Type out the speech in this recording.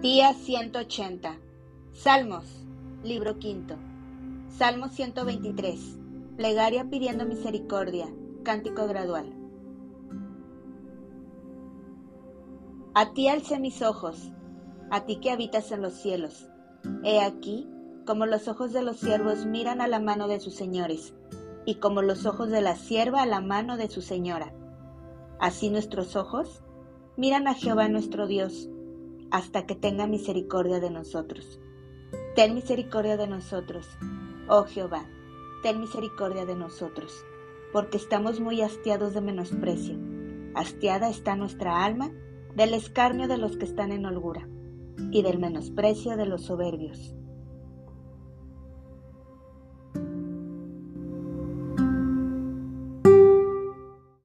Día 180. Salmos, libro quinto. Salmo 123. Plegaria pidiendo misericordia. Cántico gradual. A ti alcé mis ojos, a ti que habitas en los cielos. He aquí, como los ojos de los siervos miran a la mano de sus señores, y como los ojos de la sierva a la mano de su señora. Así nuestros ojos miran a Jehová nuestro Dios hasta que tenga misericordia de nosotros. Ten misericordia de nosotros, oh Jehová, ten misericordia de nosotros, porque estamos muy hastiados de menosprecio. Hastiada está nuestra alma del escarnio de los que están en holgura y del menosprecio de los soberbios.